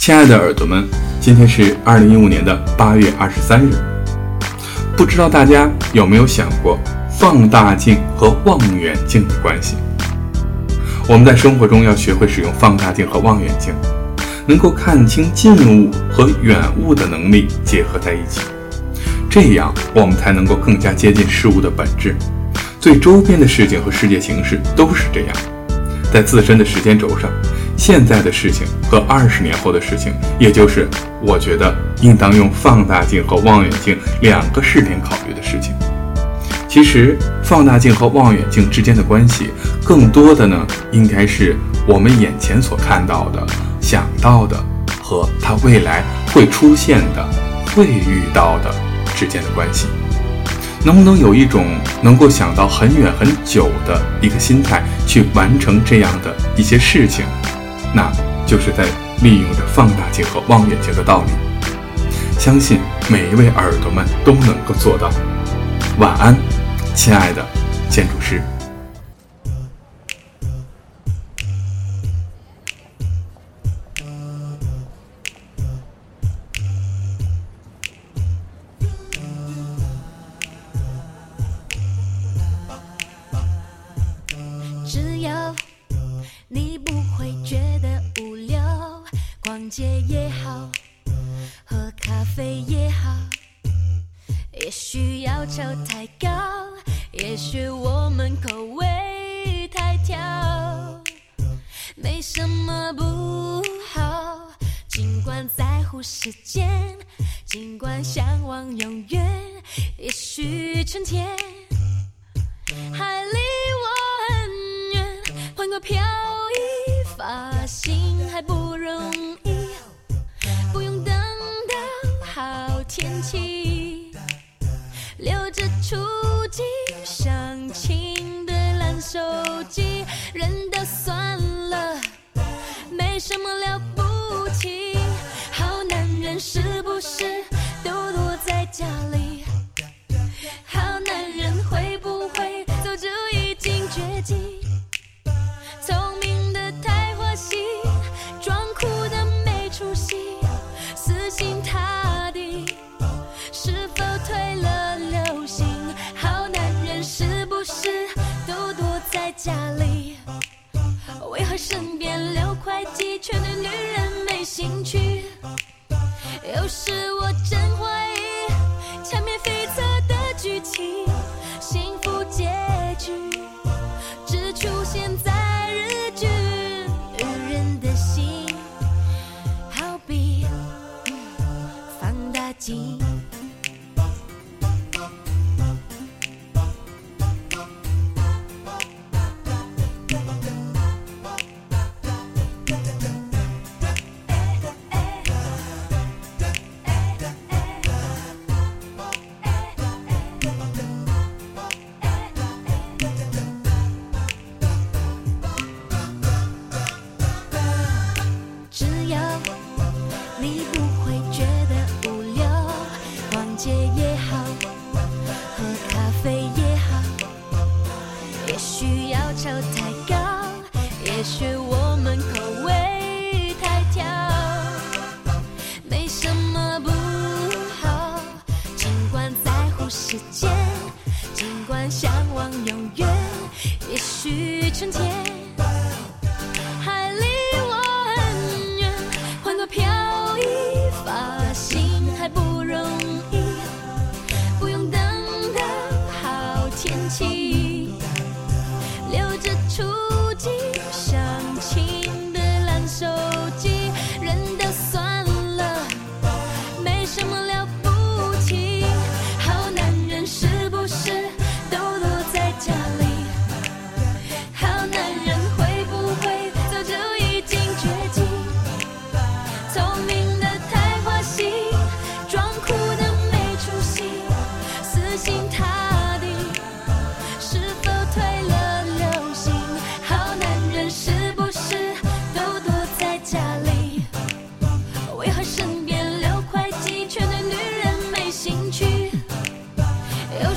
亲爱的耳朵们，今天是二零一五年的八月二十三日。不知道大家有没有想过放大镜和望远镜的关系？我们在生活中要学会使用放大镜和望远镜，能够看清近物和远物的能力结合在一起，这样我们才能够更加接近事物的本质。最周边的事情和世界形势都是这样，在自身的时间轴上。现在的事情和二十年后的事情，也就是我觉得应当用放大镜和望远镜两个视点考虑的事情。其实，放大镜和望远镜之间的关系，更多的呢，应该是我们眼前所看到的、想到的和它未来会出现的、会遇到的之间的关系。能不能有一种能够想到很远很久的一个心态，去完成这样的一些事情？那就是在利用着放大镜和望远镜的道理，相信每一位耳朵们都能够做到。晚安，亲爱的建筑师。逛街也好，喝咖啡也好，也许要求太高，也许我们口味太挑，没什么不好。尽管在乎时间，尽管向往永远，也许春天还离我很远，换个飘逸发型还不容和身边六块鸡却对女人没兴趣？有时我真你不会觉得无聊，逛街也好，喝咖啡也好，也许要求太高，也许我们口味太挑，没什么不好。尽管在乎时间，尽管向往永远，也许春天。Eu